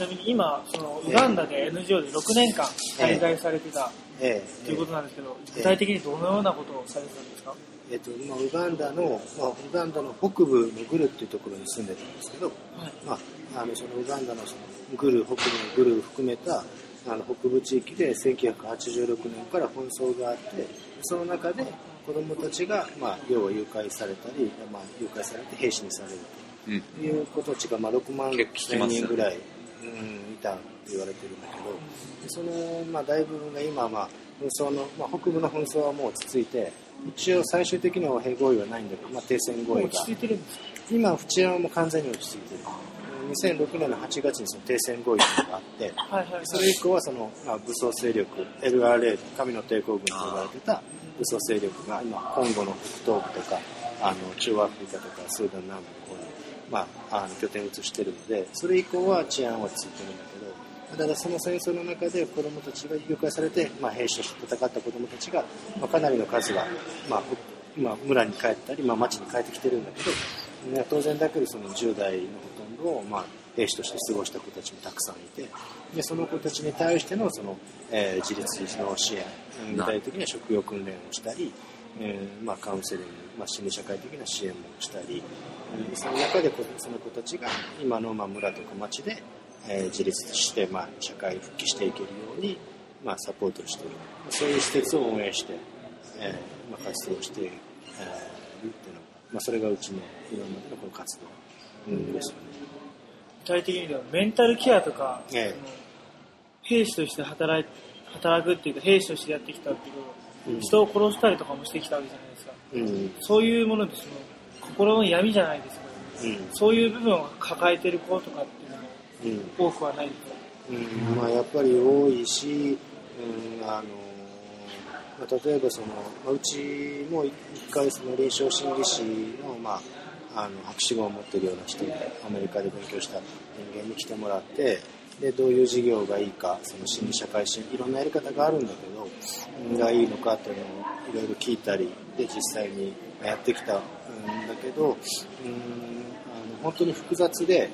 ちなみに今、そのウガンダで NGO で6年間滞在されてたええ。ということなんですけど、具体的にどのようなことをされてたんですか、えっと、今ウガンダの、まあ、ウガンダの北部のグルっていうところに住んでたんですけど、はい。まあ、あのそのウガンダのそのグル北部のグルを含めたあの北部地域で1986年から紛争があってその中で子どもたちが、まあ、要は誘拐されたり、まあ、誘拐されて兵士にされるうん。という子たちが、まあ、6万人ぐらい、うん、いたって言われてるんだけどでその、まあ、大部分が今、まあ、紛争の、まあ、北部の紛争はもう落ち着いて一応最終的には和平合意はないんだけど、まあ、停戦合意が落ち着いてるんですか？今、治安はもう完全に落ち着いてる。2006年の8月にその停戦合意があって、はいはいはい。それ以降はその、まあ、武装勢力、LRA、神の抵抗軍と呼ばれてた武装勢力が今、コンゴの北東部とか、あの中央アフリカとかスーダン南部の方に、まあ、あの拠点を移してるので、それ以降は治安は落ち着いてるんだけど、ただその戦争の中で子供たちが誘拐されて、まあ、兵士として戦った子供たちが、まあ、かなりの数が、まあ、まあ、村に帰ったり、まあ、町に帰ってきてるんだけど、ね当然だけどその10代のほとんどを、まあ、兵士として過ごした子たちもたくさんいてでその子たちに対してのその、えー自立の支援具体的には職業訓練をしたり、えーまあ、カウンセリング、まあ、心理社会的な支援もしたり、うんその中でこその子たちが今のまあ村とか町で、えー自立して、まあ、社会復帰していけるように、まあ、サポートしているそういう施設を運営して、えーまあ、活動をしている、えーるっていうのが、まあ、それがうちの今までのこの活動、うん、ですよね。具体的に言うとメンタルケアとか、え兵士として働い働くっていうか兵士としてやってきたっていうこと、うん人を殺したりとかもしてきたわけじゃないですか。うん。そういうものでその心の闇じゃないですけどうん。そういう部分を抱えてる子とかっていうのもうん。多くはないですか。うん。まあ、やっぱり多いし、うんあのまあ、例えばその、まあ、うちも一回その臨床心理士の,、まあ、あの博士号を持ってるような人にアメリカで勉強した人間に来てもらってでどういう事業がいいかその心理社会心いろんなやり方があるんだけどがいいのかっていうのをいろいろ聞いたりで実際にやってきたんだけどうんあの本当に複雑で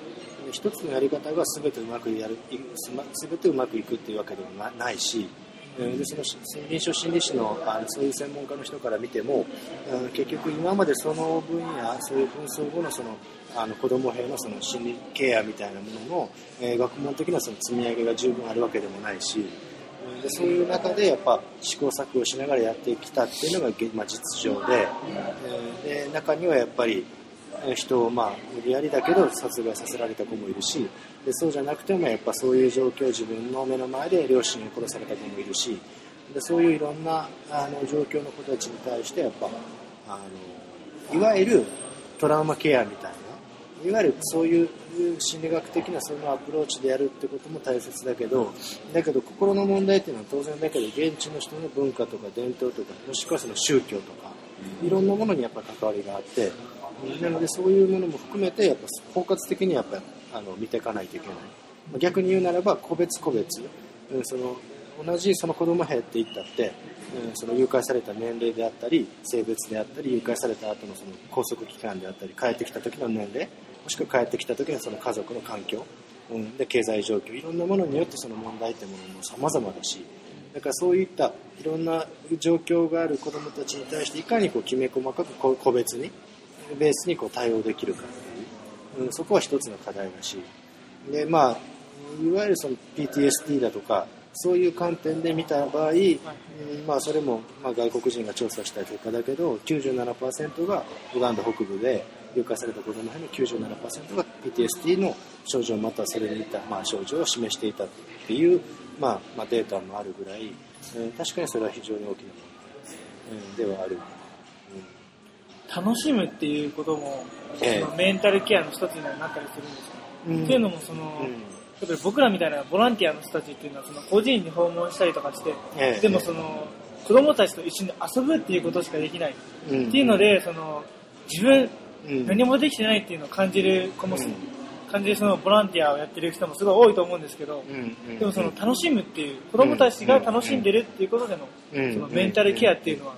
一つのやり方が全てうまくやる全てうまくいくっていうわけでもないしでその臨床心理士のあのそういう専門家の人から見ても結局今までその分野そういう紛争後のそのあの子ども兵のその心理ケアみたいなものの、えー学問的なその積み上げが十分あるわけでもないしでそういう中でやっぱ試行錯誤しながらやってきたっていうのが、まあ、実情で,、えーで中にはやっぱり人をまあ無理やりだけど殺害させられた子もいるしでそうじゃなくてもやっぱそういう状況自分の目の前で両親を殺された子もいるしでそういういろんなあの状況の子たちに対してやっぱあのいわゆるトラウマケアみたいないわゆるそういう心理学的なそのアプローチでやるってことも大切だけどだけど心の問題っていうのは当然だけど現地の人の文化とか伝統とかもしくはその宗教とかいろんなものにやっぱ関わりがあってなのでそういうものも含めてやっぱ包括的にやっぱあの見ていかないといけない。逆に言うならば個別個別、うん、その同じその子供兵って言ったって、うん、その誘拐された年齢であったり性別であったり誘拐された後のその拘束期間であったり帰ってきた時の年齢もしくは帰ってきた時のその家族の環境、うん、で経済状況。いろんなものによってその問題ってものも様々だし。だからそういったいろんな状況がある子どもたちに対していかにこうきめ細かく個別にベースにこう対応できるかう、ん、そこは一つの課題だし。でまあいわゆるその PTSD だとかそういう観点で見た場合、うんまあ、それも、まあ、外国人が調査した結果だけど97%がウガンダ北部で誘拐された子供への97%が PTSD の症状またはそれに似た、まあ、症状を示していたっていう、まあまあ、データもあるぐらい、うん確かにそれは非常に大きな問題、うんではある。うん。楽しむっていうことも、ええ。そのメンタルケアの一つになったりするんですか、うん。っていうのもその、うん。やっぱり僕らみたいなボランティアの人たちっていうのはその個人に訪問したりとかして、ええ。でもその子供たちと一緒に遊ぶっていうことしかできない、うん。っていうのでその自分うん。何もできてないっていうのを感じる子も、うん。感じるそのボランティアをやってる人もすごい多いと思うんですけど、でもその楽しむっていう子供たちが楽しんでるっていうことでの,、うん。そのメンタルケアっていうのは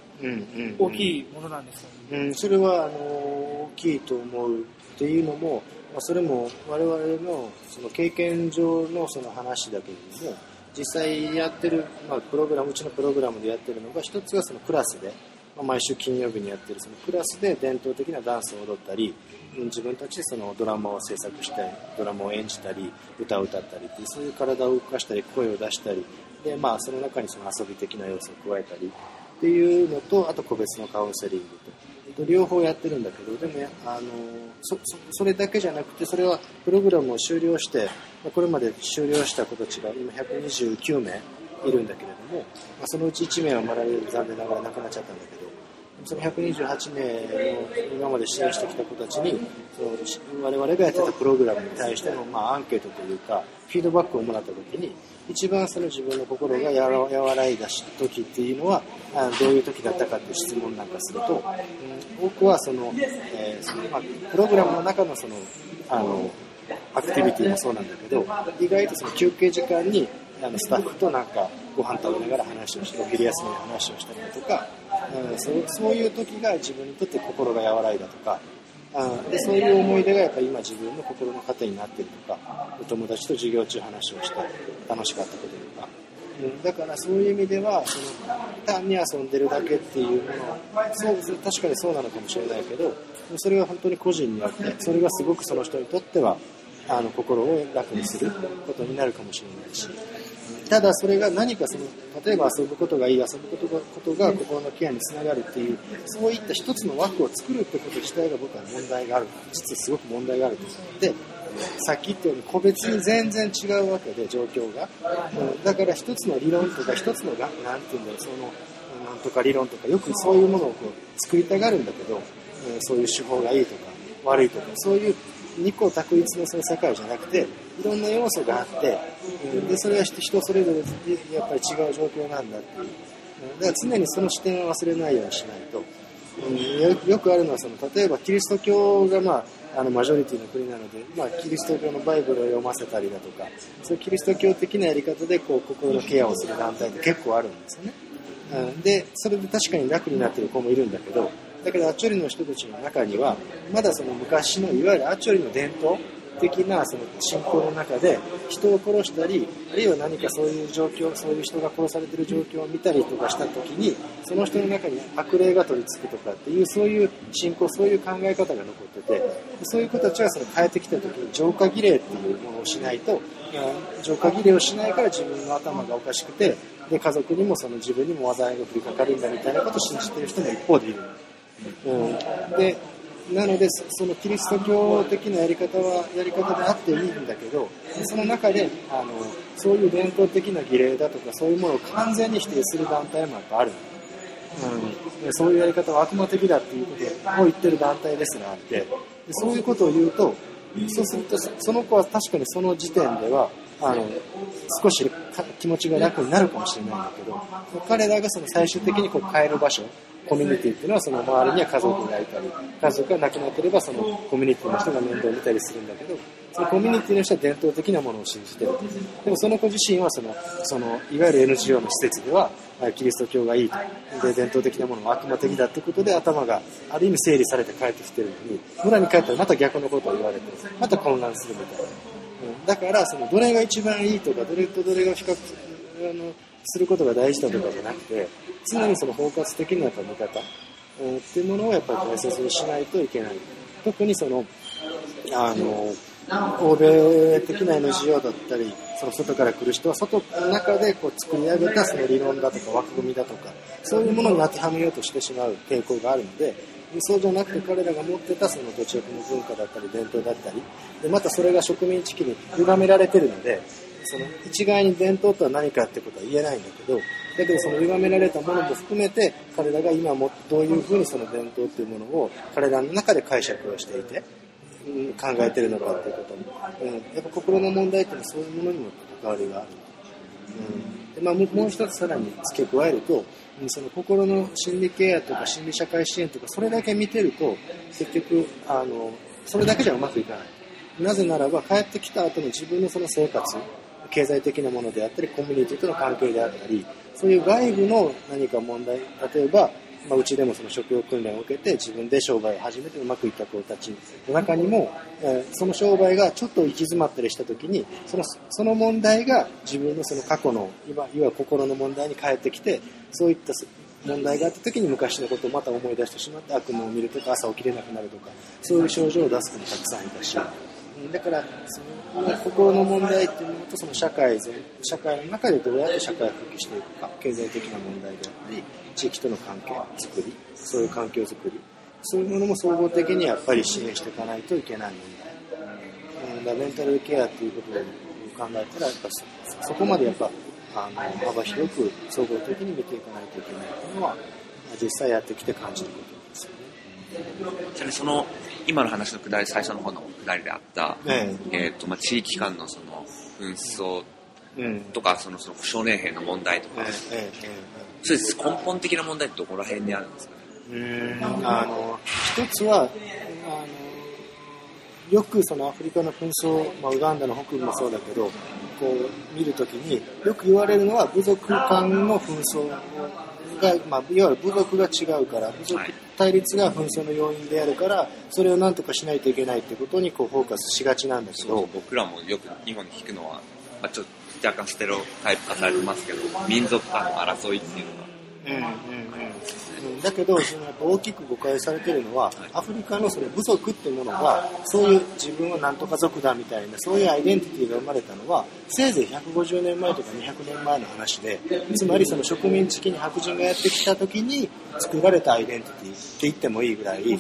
大きいものなんですかね、うん、それはあの大きいと思うっていうのも、あ、それも我々のその経験上のその話だけれども実際やってる、まあ、プログラムうちのプログラムでやってるのが一つはそのクラスで、まあ、毎週金曜日にやってるそのクラスで伝統的なダンスを踊ったり自分たちでそのドラマを制作したりドラマを演じたり歌を歌ったりっていうそういう体を動かしたり声を出したりで、まあ、その中にその遊び的な要素を加えたりっていうのとあと個別のカウンセリングと。両方やってるんだけどでもあのそれだけじゃなくてそれはプログラムを終了してこれまで終了した子たちが今129名いるんだけれども、まあ、そのうち1名はまだ残念ながら亡くなっちゃったんだけどその128名の今まで支援してきた子たちにその我々がやってたプログラムに対しての、まあ、アンケートというかフィードバックをもらった時に一番その自分の心が和らいだ時っていうのはあどういう時だったかっていう質問なんかすると、うん、多くはその,、えそのま、プログラムの中のそのあのアクティビティもそうなんだけど意外とその休憩時間にあのスタッフとなんかご飯食べながら話をしてお昼休みに話をしたりとか、うん、そうそういう時が自分にとって心が和らいだとかあでそういう思い出がやっぱり今自分の心の糧になってるとかお友達と授業中話をして楽しかったこととか、うん、だからそういう意味ではその単に遊んでるだけっていうものそう確かにそうなのかもしれないけどそれは本当に個人によってそれがすごくその人にとってはあの心を楽にすることになるかもしれないしただそれが何かその例えば遊ぶことがいい遊ぶことがことが心のケアにつながるっていうそういった一つの枠を作るってこと自体が僕は問題がある。実はすごく問題があると思ってさっき言ったように個別に全然違うわけで状況が。だから一つの理論とか一つの何て言うんだろうそのなんとか理論とかよくそういうものをこう作りたがるんだけどそういう手法がいいとか悪いとかそういう二個択一のその世界じゃなくていろんな要素があってでそれは人それぞれやっぱり違う状況なんだっていう。だから常にその視点を忘れないようにしないと、うん、よくあるのはその例えばキリスト教が、まあ、あのマジョリティの国なので、まあ、キリスト教のバイブルを読ませたりだとかそういうキリスト教的なやり方でこう心のケアをする団体って結構あるんですよね、うん、でそれで確かに楽になってる子もいるんだけどだけどアチョリの人たちの中にはまだその昔のいわゆるアチョリの伝統的なその信仰の中で人を殺したりあるいは何かそういう状況そういう人が殺されてる状況を見たりとかした時にその人の中に悪霊が取り付くとかっていうそういう信仰そういう考え方が残っててそういう子たちはその変えてきた時に浄化儀礼っていうものをしないと浄化儀礼をしないから自分の頭がおかしくてで家族にもその自分にも災いが降りかかるんだみたいなことを信じてる人も一方でいる。うん、でなのでそのキリスト教的なやり方はやり方であっていいんだけどその中であのそういう伝統的な儀礼だとかそういうものを完全に否定する団体もやっぱある、うん、そういうやり方は悪魔的だっていうことを言ってる団体ですらあってでそういうことを言うとそうするとその子は確かにその時点ではあの少し気持ちが楽になるかもしれないんだけど彼らがその最終的にこう変える場所コミュニティっていうのはその周りには家族がいたり家族が亡くなってればそのコミュニティの人が面倒を見たりするんだけどそのコミュニティの人は伝統的なものを信じてる。でもその子自身はそのそのいわゆる NGO の施設ではキリスト教がいいと。で伝統的なものは悪魔的だってことで頭がある意味整理されて帰ってきてるのに村に帰ったらまた逆のことを言われてまた混乱するみたいな。だからそのどれが一番いいとかどれとどれが比較あのすることが大事だとかじゃなくて常にその包括的なやっぱ見方、うん、っていうものをやっぱり大切にしないといけない。特にそのあの欧米的な NGO だったりその外から来る人は外の中でこう作り上げたその理論だとか枠組みだとかそういうものに当てはめようとしてしまう傾向があるのでそうじゃなくて彼らが持ってたその土地の文化だったり伝統だったりでまたそれが植民地期に歪められてるのでその一概に伝統とは何かってことは言えないんだけどだけどその歪められたものも含めて彼らが今もどういうふうにその伝統っていうものを彼らの中で解釈をしていて、うん、考えてるのかっていうことも、うん、やっぱ心の問題っていうのはそういうものにも関わりがある、うんでまあ、もう一つさらに付け加えるとその心の心理ケアとか心理社会支援とかそれだけ見てると結局あのそれだけじゃうまくいかない。なぜならば帰ってきた後の自分のその生活経済的なものであったりコミュニティとの関係であったりそういう外部の何か問題例えばまあ、うちでもその職業訓練を受けて自分で商売を始めてうまくいった子たちの中にも、えーその商売がちょっと行き詰まったりした時にそのその問題が自分のその過去のいわいわゆる心の問題に返ってきてそういった問題があった時に昔のことをまた思い出してしまって悪夢を見るとか朝起きれなくなるとかそういう症状を出す子もたくさんいたしだからその心の問題っていうのとその社会全社会の中でどうやって社会を復帰していくか経済的な問題であったり地域との関係作りそういう環境づくりそういうものも総合的にやっぱり支援していかないといけない問題うんメンタルケアっていうことを考えたらやっぱそこまでやっぱあの幅広く総合的に見ていかないといけないっていうのは実際やってきて感じることですよね。ちなみにその今の話のくだり最初の方のくだりであった、ええ。ーとまあ、地域間のその紛争えうん。とかそのその少年兵の問題とか、えええええそうです。根本的な問題ってどこら辺にあるんですかね？えうん。あの一つはあのよくそのアフリカの紛争、まあ、ウガンダの北部もそうだけどこう見るときによく言われるのは部族間の紛争が、まあ、いわゆる部族が違うから部族はい。対立が紛争の要因であるからそれを何とかしないといけないってことにこうフォーカスしがちなんだけど。僕らもよく日本に聞くのは、まあ、ちょっと若干ステレオタイプ化されてますけど民族間の争いっていうのがうん。だけどそのやっぱ大きく誤解されてるのはアフリカのその部族ってものがそういう自分はなんとか族だみたいなそういうアイデンティティが生まれたのはせいぜい150年前とか200年前の話でつまりその植民地期に白人がやってきた時に作られたアイデンティティって言ってもいいぐらいう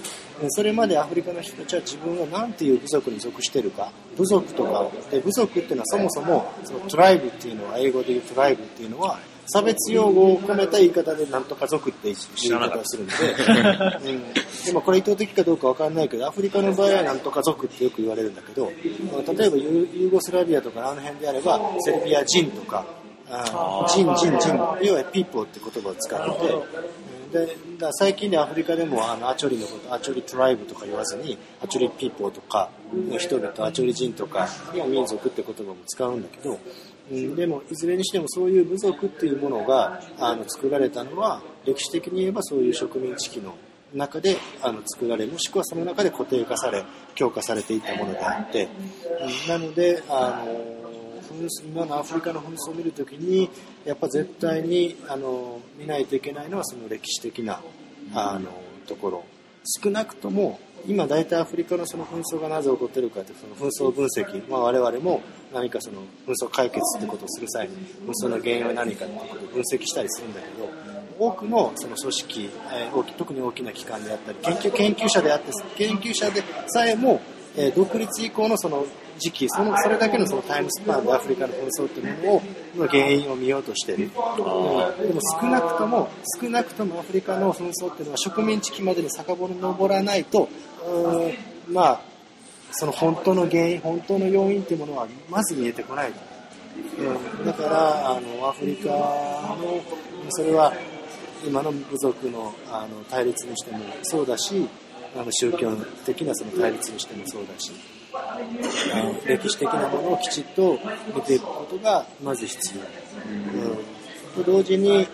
んそれまでアフリカの人たちは自分は何ていう部族に属してるか部族とかで部族っていうのはそもそもそのトライブっていうのは英語で言うトライブっていうのは差別用語を込めた言い方でなんとか族っていう言い方をするので、うん、でもこれ意図的かどうかわかんないけどアフリカの場合はなんとか族ってよく言われるんだけど例えばユーゴスラビアとかあの辺であればセルビア人とかあージンジンジン要はピーポーって言葉を使っててでだ最近でアフリカでもあのアチョリのことアチョリトライブとか言わずにアチョリ people とかの人々アチョリ人とか民族って言葉も使うんだけど、うん、でもいずれにしてもそういう部族っていうものがあの作られたのは歴史的に言えばそういう植民地期の中であの作られもしくはその中で固定化され強化されていったものであって、なのであの今のアフリカの紛争を見るときにやっぱ絶対にあの見ないといけないのはその歴史的なあのところ。少なくとも今大体アフリカのその紛争がなぜ起こってるかというその紛争分析、まあ、我々も何かその紛争解決ってことをする際に紛争の原因は何かということを分析したりするんだけど多くのその組織、えー特に大きな機関であったり研究研究者であって研究者でさえも、えー独立以降のその時期そのそれだけのそのタイムスパンでアフリカの紛争というものをの原因を見ようとしている、うんでも少なくとも少なくともアフリカの紛争っていうのは植民地期までに遡らないとうーんまあその本当の原因本当の要因っていうものはまず見えてこない。うんだからあのアフリカのそれは今の部族のあの対立にしてもそうだしあの宗教的なその対立にしてもそうだし歴史的なものをきちっと見ていくことがまず必要、うん、と同時に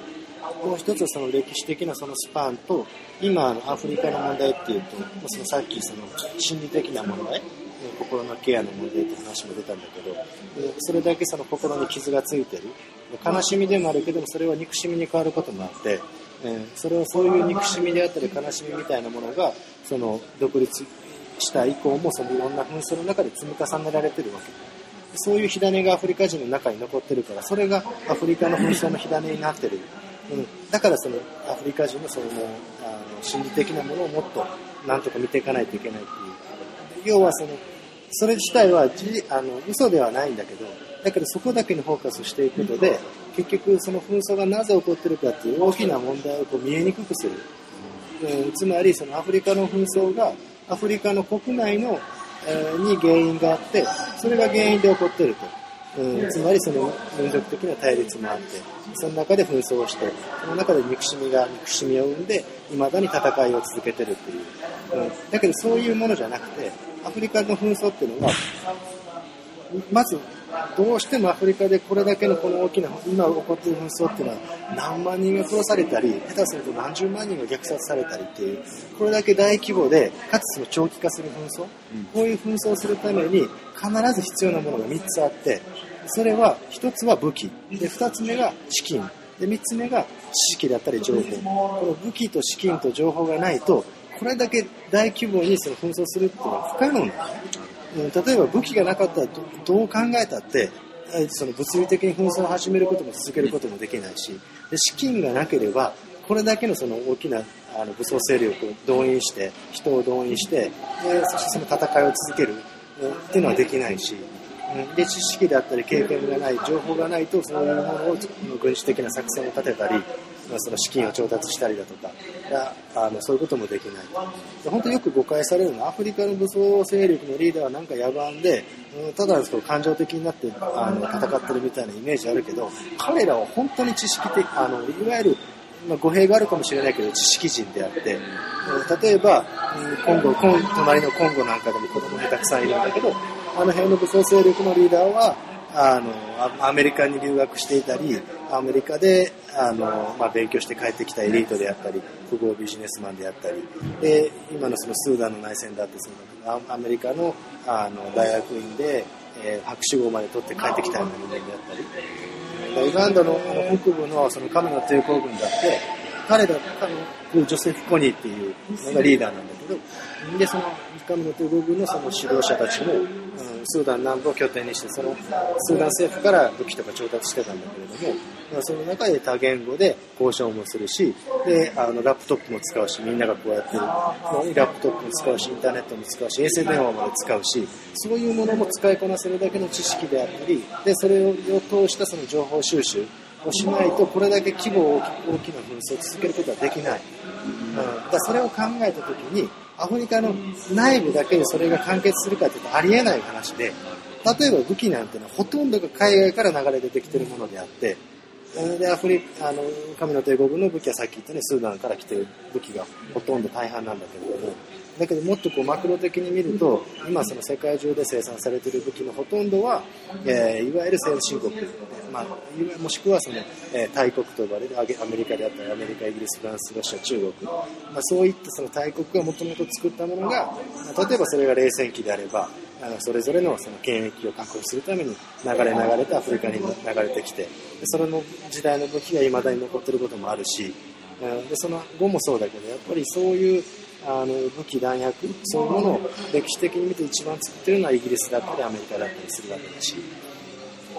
もう一つその歴史的なそのスパンと今のアフリカの問題っていうとそのさっきその心理的な問題心のケアの問題って話も出たんだけどそれだけその心に傷がついてる。悲しみでもあるけどもそれは憎しみに変わることもあって、それはそういう憎しみであったり悲しみみたいなものがその独立した以降もそのいろんな紛争の中で積み重ねられてるわけ。そういう火種がアフリカ人の中に残ってるからそれがアフリカの紛争の火種になってる、うん、だからそのアフリカ人のそのあの心理的なものをもっとなんとか見ていかないといけないっていう。要はそのそれ自体はじあの嘘ではないんだけどだけどそこだけにフォーカスしていくことで結局その紛争がなぜ起こってるかっていう大きな問題をこう見えにくくする、うん、つまりそのアフリカの紛争がアフリカの国内の、えーに原因があってそれが原因で起こってると、うん、つまりその民族的な対立もあってその中で紛争をしてその中で憎しみが憎しみを生んで未だに戦いを続けてるっていう、うん、だけどそういうものじゃなくてアフリカの紛争っていうのはまずどうしてもアフリカでこれだけのこの大きな、今起こっている紛争っていうのは、何万人が殺されたり、下手すると何十万人が虐殺されたりっていう、これだけ大規模で、かつその長期化する紛争、こういう紛争をするために、必ず必要なものが3つあって、それは、1つは武器、で、2つ目が資金、で、3つ目が知識だったり情報。この武器と資金と情報がないと、これだけ大規模にその紛争するっていうのは不可能なんだね。例えば武器がなかったらどう考えたって、その物理的に紛争を始めることも続けることもできないし、で資金がなければ、これだけのその大きなあの武装勢力を動員して、人を動員して、でそしてその戦いを続けるっていうのはできないし、で知識であったり経験がない情報がないとそういうものを軍事的な作戦を立てたりその資金を調達したりだとかあのそういうこともできない。本当によく誤解されるのはアフリカの武装勢力のリーダーはなんか野蛮でうんただ感情的になってあの戦ってるみたいなイメージあるけど彼らは本当に知識的あのいわゆるまあ、語弊があるかもしれないけど知識人であって例えば今後隣のコンゴなんかでも子供がたくさんいるんだけどあの辺の武装勢力のリーダーはあのアメリカに留学していたりアメリカであの、まあ、勉強して帰ってきたエリートであったり富豪ビジネスマンであったりで今のそのスーダンの内戦だってそのアメリカのあの大学院で、えー、博士号まで取って帰ってきたような人間であったり。ウガンダのあの北部のそのカメラ抵抗軍だって彼らのジョセフ・コニーっていうのがリーダーなんだけどでそのカメの抵抗軍のその指導者たちもスーダン南部を拠点にして、そのスーダン政府から武器とか調達してたんだけれども、その中で多言語で交渉もするし、で、あの、ラップトップも使うし、みんながこうやってる、ラップトップも使うし、インターネットも使うし、衛星電話まで使うし、そういうものも使いこなせるだけの知識であったり、で、それを通したその情報収集をしないと、これだけ規模を大きな紛争を続けることはできない。うん、だそれを考えた時に、アフリカの内部だけでそれが完結するかというとありえない話で、例えば武器なんてのはほとんどが海外から流れ出てきてるものであって、で、アフリ、あの、神の帝国の武器はさっき言ったね、スーダンから来てる武器がほとんど大半なんだけれども、だけどもっとこうマクロ的に見ると、今その世界中で生産されている武器のほとんどは、えー、いわゆる先進国、まあ、もしくはその、えー、大国と呼ばれるアメリカであったり、アメリカ、イギリス、フランス、ロシア、中国、まあ、そういったその大国がもともと作ったものが、例えばそれが冷戦期であれば、あのそれぞれのその権益を確保するために流れ流れてアフリカに流れてきてその時代の武器が未だに残ってることもあるしでその後もそうだけどやっぱりそういうあの武器弾薬そういうものを歴史的に見て一番作ってるのはイギリスだったりアメリカだったりするわけだし、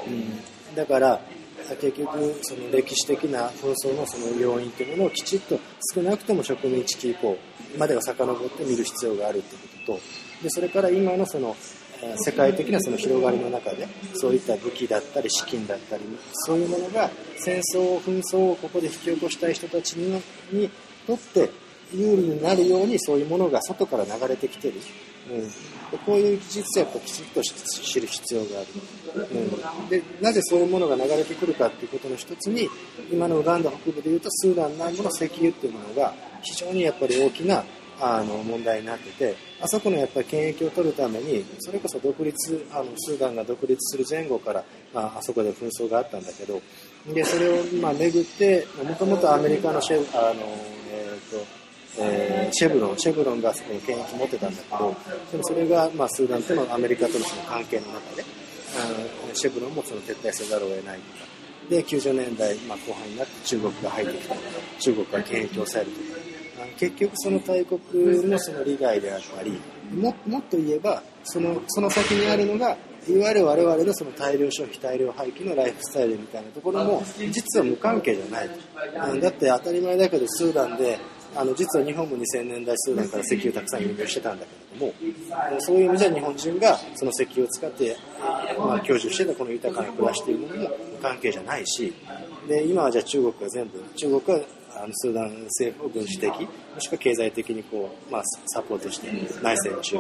うん、だから結局その歴史的な紛争のその要因というものをきちっと少なくとも植民地期以降までは遡って見る必要があるということとでそれから今のその世界的なその広がりの中でそういった武器だったり資金だったりそういうものが戦争紛争をここで引き起こしたい人たちににとって有利になるようにそういうものが外から流れてきてる、うん、こういう技術をやっぱきちっと知る必要がある、うん、でなぜそういうものが流れてくるかっていうことの一つに今のウガンダ北部でいうとスーダン南部の石油っていうものが非常にやっぱり大きなあの問題になっててあそこのやっぱり権益を取るためにそれこそ独立あのスーダンが独立する前後から、あ、あそこで紛争があったんだけどでそれをまあ巡ってもともとアメリカのシェあの、えーとえー、シェブロンシェブロンがそこに権益持ってたんだけどでもそれが、まあ、スーダンとのアメリカとのその関係の中であのシェブロンもその撤退せざるを得ないとか。で90年代、まあ、後半になって中国が入ってきた中国が権益を抑えるとか。結局その大国のその利害であったりももっと言えばそのその先にあるのがいわゆる我々のその大量消費大量廃棄のライフスタイルみたいなところも実は無関係じゃないだって当たり前だけどスーダンであの実は日本も2000年代スーダンから石油たくさん輸入してたんだけれどもそういう意味じゃ日本人がその石油を使って、まあ、享受してたこの豊かな暮らしというものも無関係じゃないしで今はじゃあ中国が全部中国はあのスーダン政府を軍事的もしくは経済的にこう、まあ、サポートして内戦中。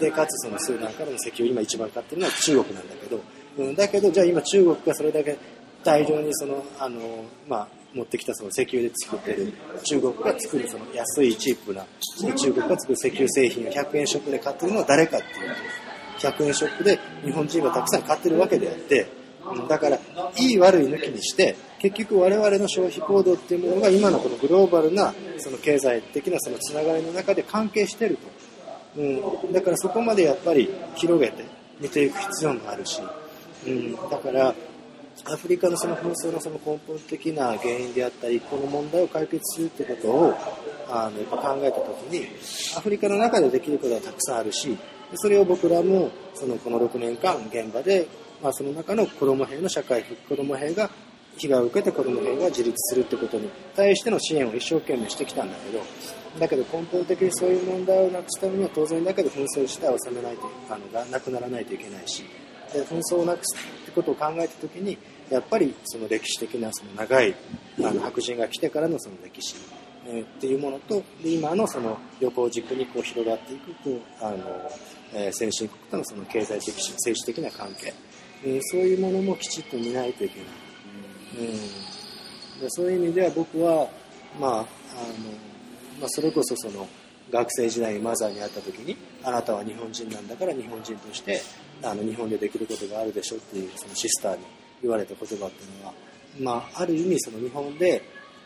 でかつそのスーダンからの石油今一番買ってるのは中国なんだけど、うん、だけどじゃあ今中国がそれだけ大量にそのあの、まあ、持ってきたその石油で作ってる。中国が作るその安いチープな中国が作る石油製品を100円ショップで買ってるのは誰かっていうと。100円ショップで日本人がたくさん買ってるわけであって、うんだから、いい悪い抜きにして、結局我々の消費行動っていうものが今のこのグローバルなその経済的なそのつながりの中で関係してると。うん、だからそこまでやっぱり広げて見ていく必要もあるし、うん、だからアフリカのその紛争のその根本的な原因であったりこの問題を解決するってことをあのやっぱ考えた時にアフリカの中でできることはたくさんあるしそれを僕らもそのこの6年間現場で、まあ、その中の子ども兵の社会復子ども兵が被害を受けて子ども兵が自立するってことに対しての支援を一生懸命してきたんだけどだけど根本的にそういう問題をなくすためには当然だけど紛争自体を収めないとあのなくならないといけないしで紛争をなくすってことを考えた時にやっぱりその歴史的なその長いあの白人が来てからのその歴史、えーっていうものと今のその旅行軸にこう広がっていくこうあの、えー先進国とのその経済的政治的な関係、えーそういうものもきちっと見ないといけない。うんでそういう意味では僕は、まああのまあ、それこそその学生時代にマザーに会った時にあなたは日本人なんだから日本人としてあの日本でできることがあるでしょっていうそのシスターに言われた言葉っていうのは、まあ、ある意味その日本で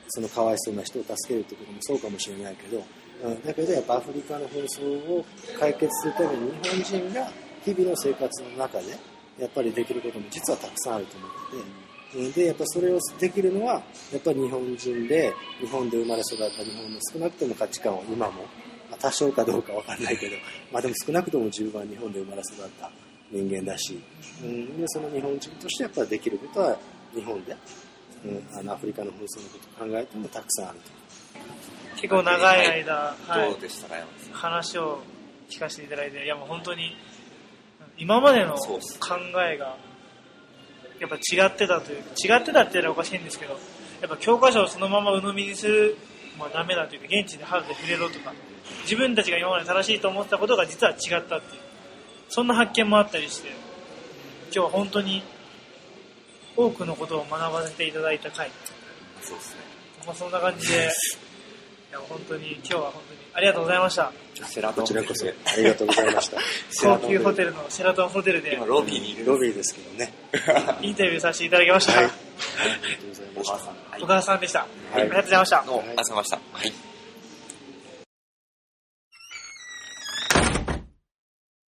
そのかわいそうな人を助けるってこともそうかもしれないけど、うん、だけどやっぱアフリカの紛争を解決するために日本人が日々の生活の中でやっぱりできることも実はたくさんあると思ってて。うんでやっぱそれをできるのはやっぱり日本人で日本で生まれ育った日本の少なくとも価値観を今も、まあ多少かどうかわかんないけど、まあ、でも少なくとも十分日本で生まれ育った人間だし、うん、でその日本人としてやっぱりできることは日本で、うん、あのアフリカの紛争のことを考えてもたくさんあると。結構長い間、はいどうでしたか、山田さん？話を聞かせていただいて、いやもう本当に、今までの考えが、やっぱ違ってたというか、違ってたって言ったらおかしいんですけど、やっぱ教科書をそのまま鵜呑みにする、まあダメだというか、現地で肌で触れろとか、自分たちが今まで正しいと思ってたことが実は違ったっていう、そんな発見もあったりして、今日は本当に多くのことを学ばせていただいた回。そうですね。まあそんな感じで、いや本当に今日は本当にありがとうございました。セラトンこちらこそありがとうございました。高級ホテルのシェラトンホテルで今、ロビーにいる。ロビーですけどね。インタビューさせていただきました。はいありがとうございました。小川さん。はい小川さんでした。はいありがとうございました。どうもありがとうございました。はい。